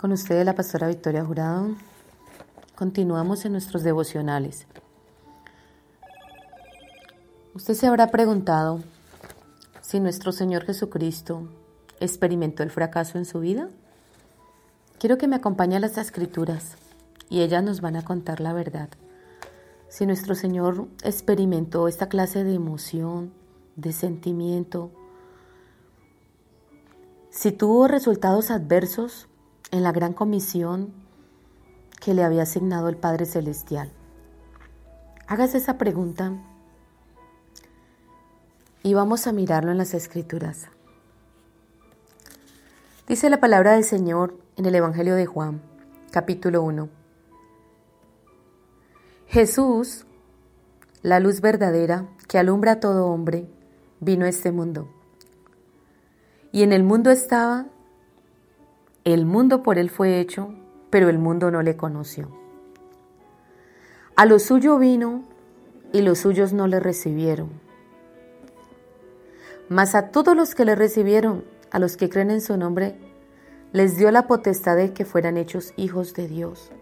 Con ustedes, la pastora Victoria Jurado. Continuamos en nuestros devocionales. Usted se habrá preguntado si nuestro Señor Jesucristo experimentó el fracaso en su vida. Quiero que me acompañe a las escrituras y ellas nos van a contar la verdad. Si nuestro Señor experimentó esta clase de emoción, de sentimiento, si tuvo resultados adversos en la gran comisión que le había asignado el Padre Celestial. Hágase esa pregunta y vamos a mirarlo en las Escrituras. Dice la palabra del Señor en el Evangelio de Juan, capítulo 1. Jesús, la luz verdadera que alumbra a todo hombre, vino a este mundo. Y en el mundo estaba el mundo por él fue hecho, pero el mundo no le conoció. A lo suyo vino y los suyos no le recibieron. Mas a todos los que le recibieron, a los que creen en su nombre, les dio la potestad de que fueran hechos hijos de Dios,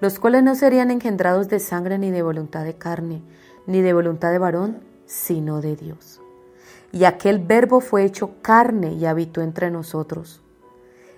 los cuales no serían engendrados de sangre ni de voluntad de carne, ni de voluntad de varón, sino de Dios. Y aquel verbo fue hecho carne y habitó entre nosotros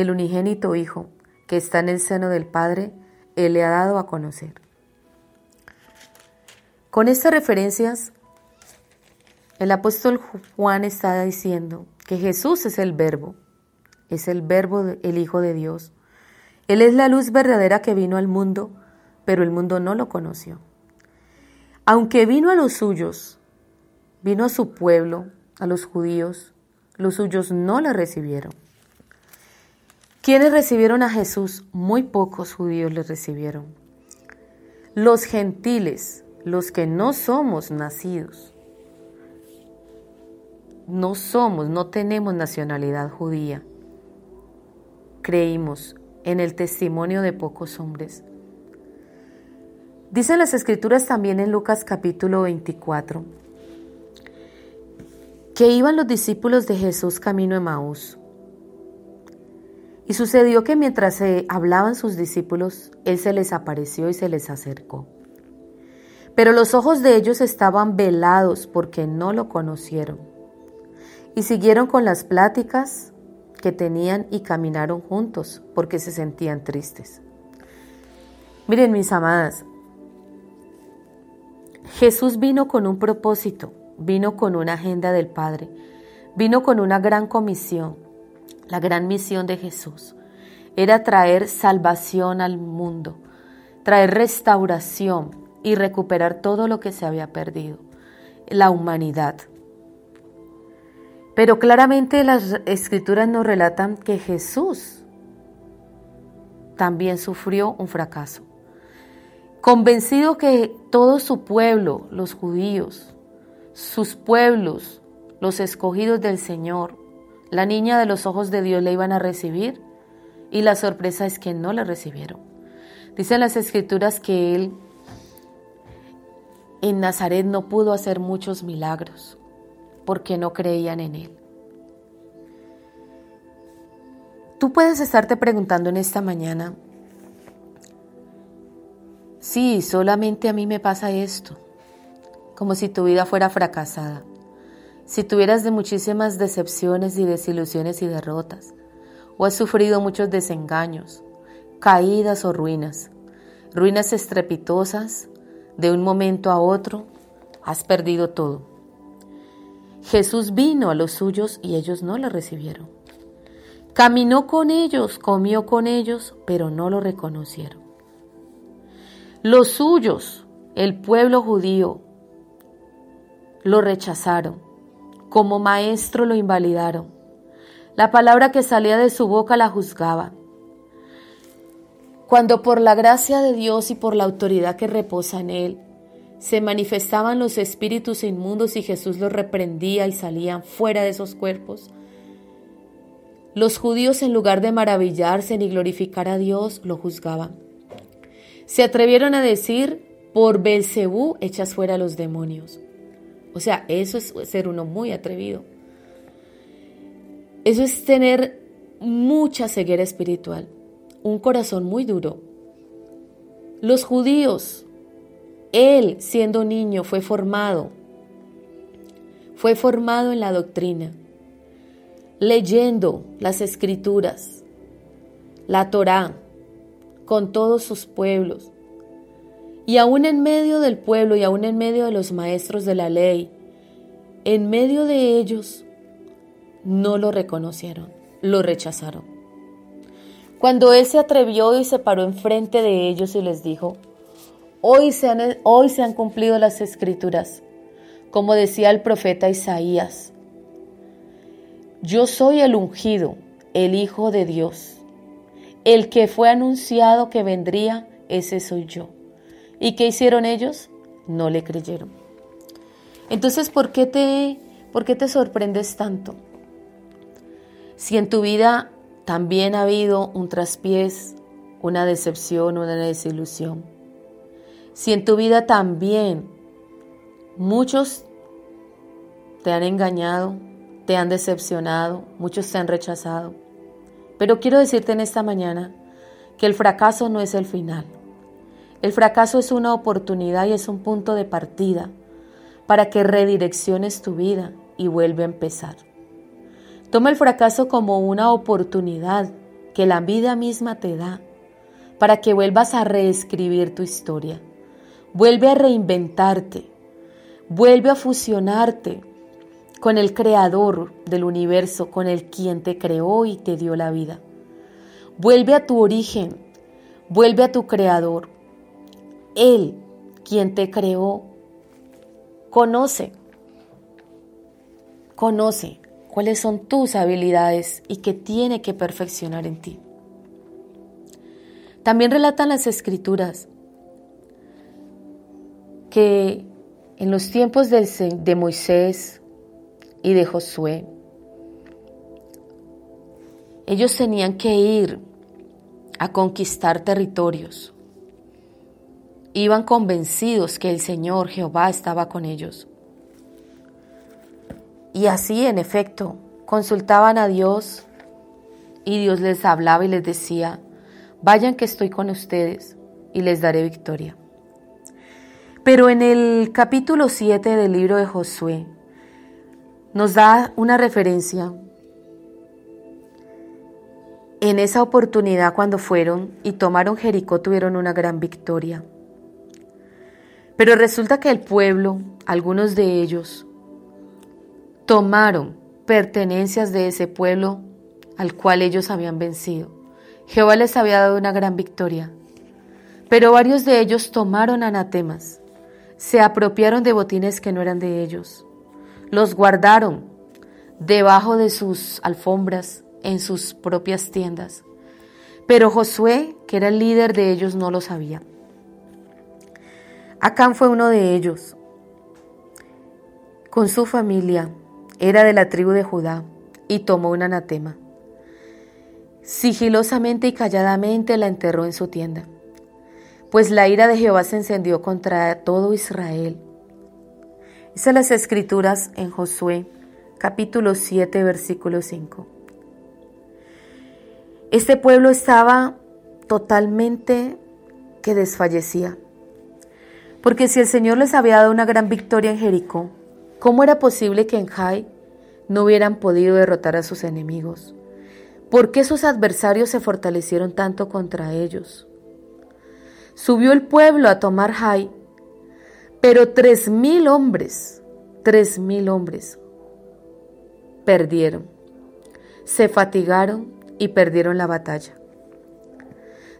el unigénito Hijo, que está en el seno del Padre, Él le ha dado a conocer. Con estas referencias, el apóstol Juan está diciendo que Jesús es el verbo, es el verbo, el Hijo de Dios. Él es la luz verdadera que vino al mundo, pero el mundo no lo conoció. Aunque vino a los suyos, vino a su pueblo, a los judíos, los suyos no le recibieron. ¿Quiénes recibieron a Jesús? Muy pocos judíos le recibieron. Los gentiles, los que no somos nacidos, no somos, no tenemos nacionalidad judía, creímos en el testimonio de pocos hombres. Dicen las escrituras también en Lucas capítulo 24 que iban los discípulos de Jesús camino a Maús y sucedió que mientras se hablaban sus discípulos, Él se les apareció y se les acercó. Pero los ojos de ellos estaban velados porque no lo conocieron. Y siguieron con las pláticas que tenían y caminaron juntos porque se sentían tristes. Miren mis amadas, Jesús vino con un propósito, vino con una agenda del Padre, vino con una gran comisión la gran misión de Jesús era traer salvación al mundo, traer restauración y recuperar todo lo que se había perdido, la humanidad. Pero claramente las escrituras nos relatan que Jesús también sufrió un fracaso. Convencido que todo su pueblo, los judíos, sus pueblos, los escogidos del Señor, la niña de los ojos de Dios le iban a recibir y la sorpresa es que no la recibieron. Dicen las escrituras que él en Nazaret no pudo hacer muchos milagros porque no creían en él. Tú puedes estarte preguntando en esta mañana, sí, solamente a mí me pasa esto, como si tu vida fuera fracasada si tuvieras de muchísimas decepciones y desilusiones y derrotas, o has sufrido muchos desengaños, caídas o ruinas, ruinas estrepitosas, de un momento a otro, has perdido todo. Jesús vino a los suyos y ellos no le recibieron. Caminó con ellos, comió con ellos, pero no lo reconocieron. Los suyos, el pueblo judío, lo rechazaron. Como maestro lo invalidaron. La palabra que salía de su boca la juzgaba. Cuando por la gracia de Dios y por la autoridad que reposa en Él, se manifestaban los espíritus inmundos y Jesús los reprendía y salían fuera de esos cuerpos, los judíos en lugar de maravillarse ni glorificar a Dios, lo juzgaban. Se atrevieron a decir, por Belcebú echas fuera a los demonios. O sea, eso es ser uno muy atrevido. Eso es tener mucha ceguera espiritual, un corazón muy duro. Los judíos, él siendo niño fue formado, fue formado en la doctrina, leyendo las escrituras, la Torá, con todos sus pueblos, y aún en medio del pueblo y aún en medio de los maestros de la ley, en medio de ellos, no lo reconocieron, lo rechazaron. Cuando él se atrevió y se paró enfrente de ellos y les dijo, hoy se han, hoy se han cumplido las escrituras, como decía el profeta Isaías, yo soy el ungido, el Hijo de Dios, el que fue anunciado que vendría, ese soy yo. ¿Y qué hicieron ellos? No le creyeron. Entonces, ¿por qué te, por qué te sorprendes tanto? Si en tu vida también ha habido un traspiés, una decepción, una desilusión. Si en tu vida también muchos te han engañado, te han decepcionado, muchos te han rechazado. Pero quiero decirte en esta mañana que el fracaso no es el final. El fracaso es una oportunidad y es un punto de partida para que redirecciones tu vida y vuelve a empezar. Toma el fracaso como una oportunidad que la vida misma te da para que vuelvas a reescribir tu historia. Vuelve a reinventarte. Vuelve a fusionarte con el creador del universo, con el quien te creó y te dio la vida. Vuelve a tu origen. Vuelve a tu creador. Él, quien te creó, conoce, conoce cuáles son tus habilidades y qué tiene que perfeccionar en ti. También relatan las escrituras que en los tiempos de, Moisés y de Josué, ellos tenían que ir a conquistar territorios iban convencidos que el Señor Jehová estaba con ellos. Y así, en efecto, consultaban a Dios y Dios les hablaba y les decía, vayan que estoy con ustedes y les daré victoria. Pero en el capítulo 7 del libro de Josué nos da una referencia en esa oportunidad cuando fueron y tomaron Jericó tuvieron una gran victoria. Pero resulta que el pueblo, algunos de ellos, tomaron pertenencias de ese pueblo al cual ellos habían vencido. Jehová les había dado una gran victoria, pero varios de ellos tomaron anatemas, se apropiaron de botines que no eran de ellos, los guardaron debajo de sus alfombras, en sus propias tiendas. Pero Josué, que era el líder de ellos, no lo sabía. Acán fue uno de ellos. Con su familia era de la tribu de Judá y tomó un anatema. Sigilosamente y calladamente la enterró en su tienda, pues la ira de Jehová se encendió contra todo Israel. Dice las escrituras en Josué capítulo 7 versículo 5. Este pueblo estaba totalmente que desfallecía. Porque si el Señor les había dado una gran victoria en Jericó, ¿cómo era posible que en Jai no hubieran podido derrotar a sus enemigos? ¿Por qué sus adversarios se fortalecieron tanto contra ellos? Subió el pueblo a tomar Jai, pero tres mil hombres, tres mil hombres perdieron, se fatigaron y perdieron la batalla.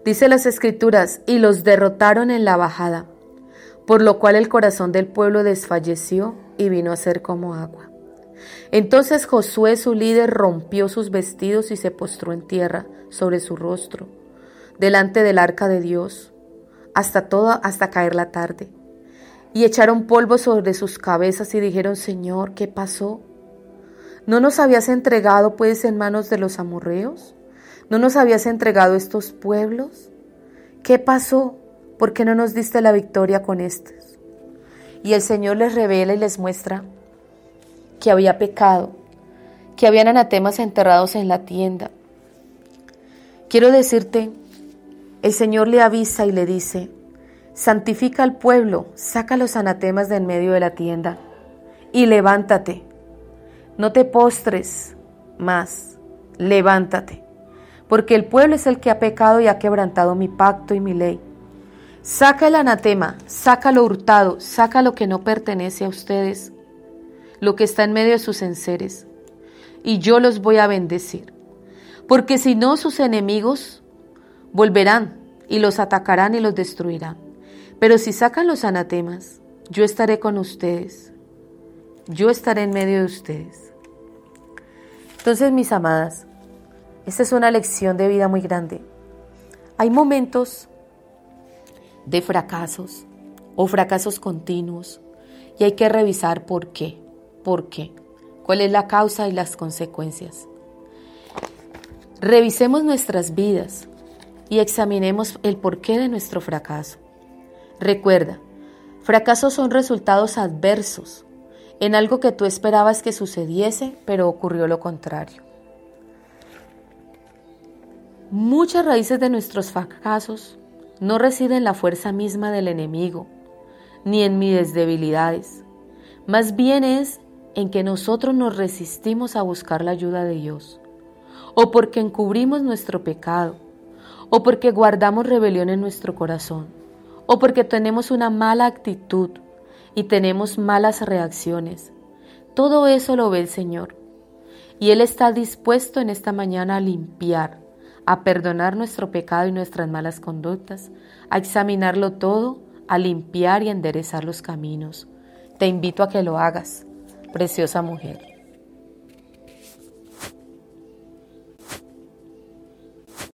Dice las escrituras, y los derrotaron en la bajada, por lo cual el corazón del pueblo desfalleció y vino a ser como agua. Entonces Josué, su líder, rompió sus vestidos y se postró en tierra sobre su rostro, delante del arca de Dios, hasta toda, hasta caer la tarde. Y echaron polvo sobre sus cabezas y dijeron, Señor, ¿qué pasó? ¿No nos habías entregado pues en manos de los amorreos? ¿No nos habías entregado estos pueblos? ¿Qué pasó? ¿Por qué no nos diste la victoria con estos? Y el Señor les revela y les muestra que había pecado, que habían anatemas enterrados en la tienda. Quiero decirte, el Señor le avisa y le dice, santifica al pueblo, saca los anatemas de en medio de la tienda y levántate. No te postres más, levántate porque el pueblo es el que ha pecado y ha quebrantado mi pacto y mi ley. Saca el anatema, saca lo hurtado, saca lo que no pertenece a ustedes, lo que está en medio de sus enseres, y yo los voy a bendecir. Porque si no, sus enemigos volverán y los atacarán y los destruirán. Pero si sacan los anatemas, yo estaré con ustedes. Yo estaré en medio de ustedes. Entonces, mis amadas, esta es una lección de vida muy grande. Hay momentos de fracasos o fracasos continuos y hay que revisar por qué, por qué, cuál es la causa y las consecuencias. Revisemos nuestras vidas y examinemos el porqué de nuestro fracaso. Recuerda, fracasos son resultados adversos en algo que tú esperabas que sucediese, pero ocurrió lo contrario. Muchas raíces de nuestros fracasos no residen en la fuerza misma del enemigo, ni en mis debilidades. Más bien es en que nosotros nos resistimos a buscar la ayuda de Dios, o porque encubrimos nuestro pecado, o porque guardamos rebelión en nuestro corazón, o porque tenemos una mala actitud y tenemos malas reacciones. Todo eso lo ve el Señor, y Él está dispuesto en esta mañana a limpiar a perdonar nuestro pecado y nuestras malas conductas, a examinarlo todo, a limpiar y enderezar los caminos. Te invito a que lo hagas, preciosa mujer.